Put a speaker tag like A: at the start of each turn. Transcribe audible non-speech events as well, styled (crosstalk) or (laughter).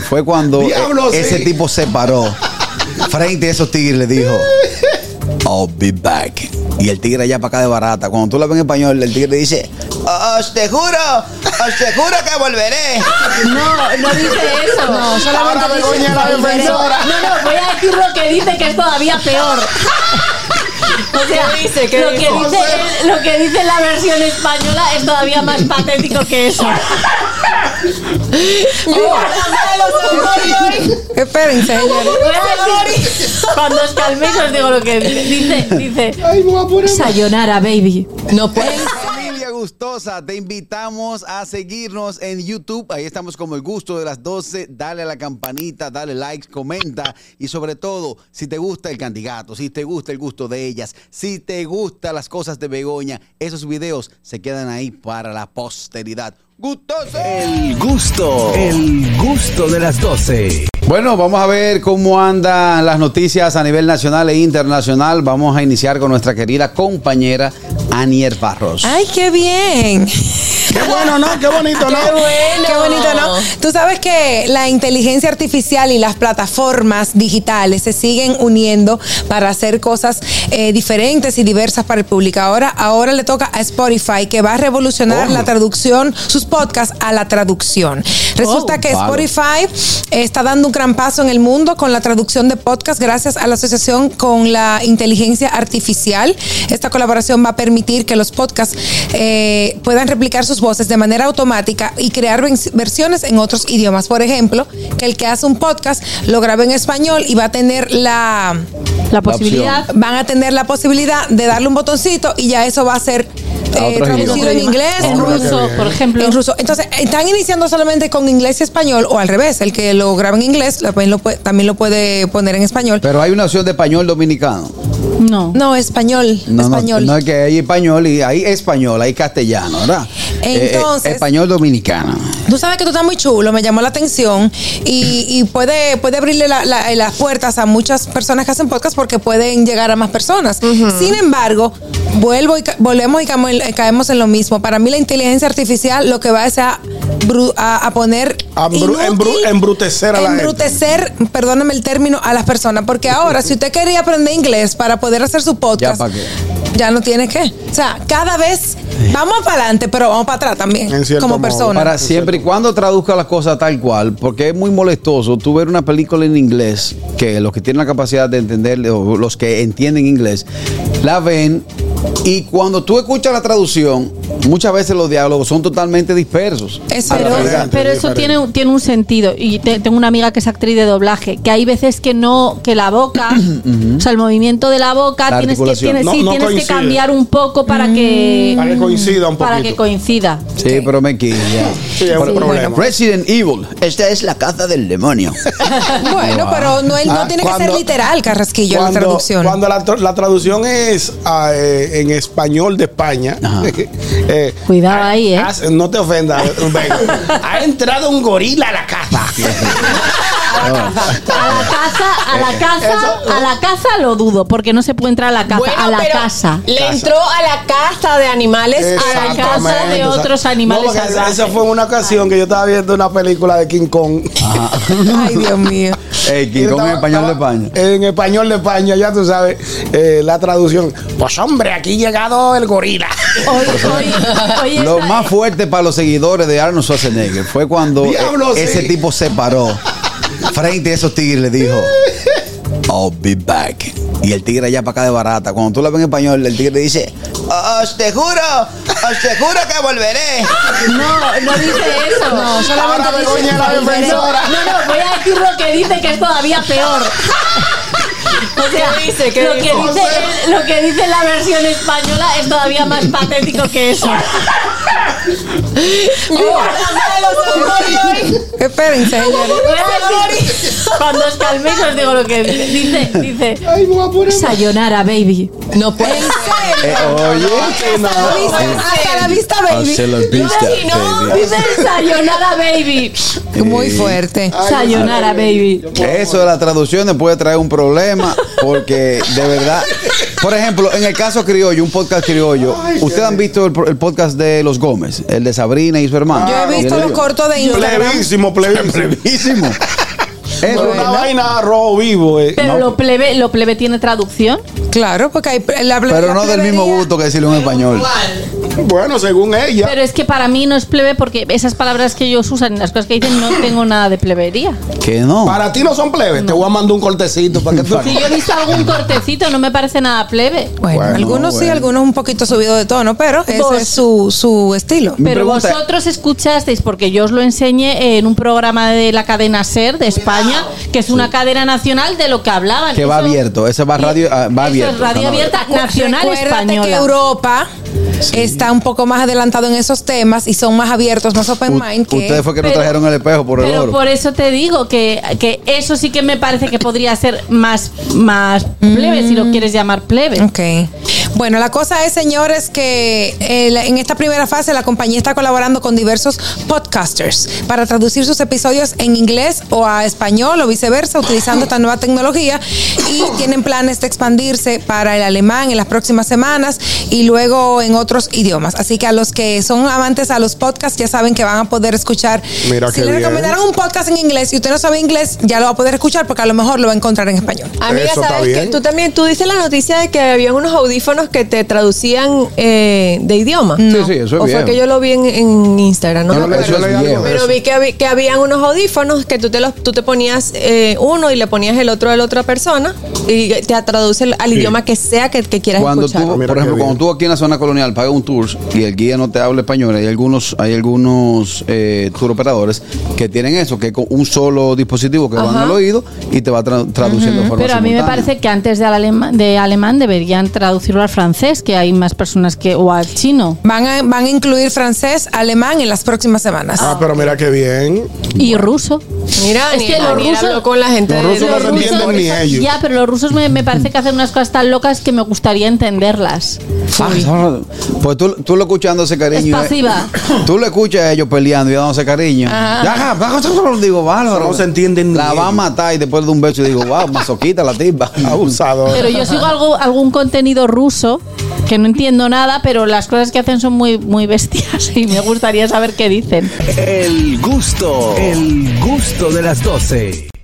A: Fue cuando
B: Diablo,
A: e- ese
B: sí.
A: tipo se paró frente a esos tigres y le dijo, I'll be back. Y el tigre allá para acá de barata. Cuando tú la ves en español, el tigre dice, os te juro, os te juro que volveré.
C: No, no dice eso. (laughs)
D: No, solamente
B: Ahora
D: dice
B: Begoña la
D: volveré.
B: defensora.
C: No, no, voy a decir lo que dice que es todavía peor. (laughs) O sea,
D: ¿Qué dice? ¿Qué
C: lo, que dice lo que dice la versión española es todavía más patético que eso. (laughs) A decir, cuando os calméis os digo lo que dice. Dice, dice Sayonara, baby.
D: No pueden.
A: Gustosa, te invitamos a seguirnos en YouTube. Ahí estamos como el gusto de las 12. Dale a la campanita, dale like, comenta. Y sobre todo, si te gusta el candidato, si te gusta el gusto de ellas, si te gustan las cosas de Begoña, esos videos se quedan ahí para la posteridad. ¡Gustoso!
E: El gusto, el gusto de las 12.
A: Bueno, vamos a ver cómo andan las noticias a nivel nacional e internacional. Vamos a iniciar con nuestra querida compañera Anier Barros.
D: Ay, qué bien.
B: Bueno, ¿no? Qué bonito, ¿no? (laughs)
D: Qué bueno. Qué bonito, ¿no? Tú sabes que la inteligencia artificial y las plataformas digitales se siguen uniendo para hacer cosas eh, diferentes y diversas para el público. Ahora, ahora le toca a Spotify que va a revolucionar
A: Oh.
D: la traducción, sus podcasts a la traducción. Resulta
C: Oh.
D: que
A: Vale.
D: Spotify está dando un gran paso en el mundo con la traducción de podcast gracias a la asociación con la inteligencia artificial. Esta colaboración va a permitir que los podcasts eh, puedan replicar sus voces de manera automática y crear versiones en otros idiomas. Por ejemplo, que el que hace un podcast lo grabe en español y va a tener la
C: La posibilidad.
D: van a tener la posibilidad de darle un botoncito y ya eso va a ser eh, traducido en inglés,
C: En ruso, por ejemplo.
D: en ruso. Entonces, están iniciando solamente con inglés y español, o al revés, el que lo graba en inglés también lo puede, también lo puede poner en español.
A: Pero hay una opción de español dominicano.
C: No.
D: No, español,
A: No, no,
D: español.
A: no es que hay español y hay español, hay castellano, ¿verdad? Eh,
D: Entonces-
A: eh, español dominicano.
D: Tú sabes que tú estás muy chulo, me llamó la atención y, y puede, puede abrirle la- la- las puertas a muchas personas que hacen podcast porque pueden llegar a más personas. Sin embargo, vuelvo y volvemos y caemos en lo mismo. Para mí la inteligencia artificial lo que va es a, a, a poner
B: A embru- embru- embrutecer a la gente.
D: embrutecer, perdóname el término, a las personas. Porque ahora, si usted quería aprender inglés para poder hacer su podcast,
A: Ya,
D: ya no tiene que. O sea, cada vez vamos para adelante, pero vamos para atrás también,
B: En cierto
D: como
B: modo.
D: persona.
A: Para siempre y cuando traduzca las cosas tal cual, porque es muy molestoso tú ver una película en inglés, que los que tienen la capacidad de entender, o los que entienden inglés, la ven, y cuando tú escuchas la traducción, muchas veces los diálogos son totalmente dispersos.
C: Pero, eso tiene, un- tiene un sentido. Y te- tengo una amiga que es actriz de doblaje, que hay veces que no, que la boca, (clears throat) o sea, el movimiento de la boca,
A: La
C: tienes que, tienes,
B: No-
C: sí,
B: no
C: tienes que cambiar un poco para que.
B: Para que coincida un
C: Para
B: poquito.
C: que coincida.
A: Sí, pero me quilla.
B: Sí, es un problema.
A: Resident Evil, esta es la caza del demonio. (laughs)
D: Bueno, pero no, no
B: Ah,
D: tiene que
B: cuando-
D: ser literal, Carrasquillo, la traducción.
B: Cuando la, tra- la traducción es ah, eh, en español de España. (laughs) Eh,
C: Cuidado ahí, ¿eh?
B: has- no te ofendas, (laughs) ha entrado un gorila a la casa.
C: A la casa, a la casa, a la casa lo dudo, porque no se puede entrar a la casa, a la
D: pero
C: casa.
D: Le entró a la casa de animales.
C: a la casa de otros animales
B: no,
C: salvajes.
B: esa fue una ocasión que yo estaba viendo una película de King Kong.
D: Ay, Dios mío.
A: Ey, King Kong en español de España.
B: En español de España, ya tú sabes, eh, la traducción. Pues hombre, aquí ha llegado el gorila.
C: Hoy, hoy, hoy
A: Lo más fuerte para los seguidores de Arnold Schwarzenegger fue cuando
B: Diablo,
A: eh, ese
B: sí.
A: tipo se paró frente a esos tigres le dijo, I'll be back. Y el tigre allá para acá de barata. Cuando tú la ves en español, el tigre dice, os te juro, os te juro que volveré.
C: No, no dice eso.
D: No, solamente
B: Ahora
D: dice
B: la defensora.
C: No, no, voy a decir lo que dice que es todavía peor. (laughs) O sea,
D: ¿Qué dice? ¿Qué
C: lo, que dice lo que dice la versión española es todavía más patético que eso. (laughs)
D: Señores.
C: Decir- cuando os calméis os digo lo que dice. Dice, dice
B: Ay, me voy a poner.
C: Sayonara, baby.
D: No pueden
A: Eh, oye.
D: Hasta la vista, hasta la vista, baby.
A: Hace las vistas,
C: Y no,
A: baby.
C: dice Sayonara Baby.
D: Muy fuerte.
C: Sayonara Baby.
A: Eso de las traducciones puede traer un problema porque de verdad, por ejemplo, en el caso criollo, un podcast criollo, ¿ustedes han visto el, el podcast de los Gómez, el de Sabrina y su hermano?
D: Yo he visto
A: Y el
D: los cortos de Instagram.
B: Plevísimo, plevísimo.
A: Brevísimo.
B: Pero una vaina rojo vivo, eh.
C: Pero lo plebe, lo plebe tiene traducción.
D: Claro, porque hay la
A: pero no del mismo gusto que decirlo en español. (laughs)
B: Bueno, según ella.
C: Pero es que para mí no es plebe porque esas palabras que ellos usan y las cosas que dicen no tengo nada de plebería.
A: Que no.
B: Para ti no son plebes. Te voy a mandar un cortecito para que (laughs) tú.
C: Si yo he visto algún cortecito, no me parece nada plebe.
D: Bueno,
A: Bueno,
D: algunos sí, algunos un poquito subido de tono, pero ese
C: Vos-
D: es su, su estilo.
C: Pero
A: pregunta-
C: vosotros escuchasteis, porque yo os lo enseñé en un programa de la cadena SER de España, que es una cadena nacional de lo que hablaban.
A: Que va
C: Eso-
A: abierto. Ese va radio, ah, va
C: eso
A: abierto.
C: es radio abierta nacional
D: Recuérdate
C: española.
D: que Europa está un poco más adelantado en esos temas y son más abiertos, más open
A: U-
D: mind que
A: Ustedes fue que nos
C: Pero-
A: trajeron el espejo por el
C: Pero
A: oro.
C: por eso te digo que, que eso sí que me parece que podría ser más, más plebe, si lo quieres llamar plebe.
D: Ok. Bueno, la cosa es, señores, que eh, en esta primera fase la compañía está colaborando con diversos podcasters para traducir sus episodios en inglés o a español o viceversa, utilizando esta nueva tecnología. Y tienen planes de expandirse para el alemán en las próximas semanas y luego en otros idiomas. Así que a los que son amantes a los podcasts ya saben que van a poder escuchar.
B: Mira
D: si le recomendaron un podcast en inglés y usted no sabe inglés, ya lo va a poder escuchar porque a lo mejor lo va a encontrar en español.
F: Amiga,
B: Eso está
F: ¿sabes
B: bien.
F: que Tú también, tú dices la noticia de que había unos audífonos que te traducían eh, de idioma.
A: Sí, sí, eso es
F: O fue que yo lo vi en, en Instagram, no,
B: No,
F: me
B: no,
F: acuerdo.
B: eso es viejo.
F: Pero vi que, había- que habían unos audífonos que tú te los, tú te ponías eh, uno y le ponías el otro a la otra persona y te traduce al al idioma que sea que, que quieras
A: Cuando
F: escuchar.
A: tú,
B: Mira
A: por
B: qué
A: ejemplo,
B: bien.
A: cuando tú aquí en la zona colonial pagas un tour y el guía no te habla español, hay algunos, hay algunos eh, tour operadores que tienen eso, que con un solo dispositivo que va en
F: Ajá.
A: el oído y te va tra- traduciendo de forma
C: Pero a mí me
A: simultánea.
C: parece que antes de alemán, de alemán deberían traducirlo al francés, que hay más personas que, o al chino.
D: Van a, van a incluir francés, alemán en las próximas semanas.
B: Ah, pero mira qué bien.
C: Y ruso.
F: Mira,
C: Es
F: ni,
C: que los rusos-
F: con la gente
B: Los rusos no se entienden ni ellos.
C: Ya, pero los rusos me, me parece que hacen unas cosas tan locas que me gustaría entenderlas.
A: Ah, Pues tú, tú lo escuchando ese cariño.
C: Es pasiva.
A: eh, Tú lo escuchas a ellos peleando y dándose cariño. Ya, digo, bárbaro.
B: No se entienden ni
A: La va a matar y después de un beso digo, wow, masoquita la tipa. (laughs)
B: Abusado.
C: Pero yo sigo algo, algún contenido que no entiendo nada, pero las cosas que hacen son muy, muy bestias y me gustaría saber qué dicen.
E: El gusto, el gusto de las 12.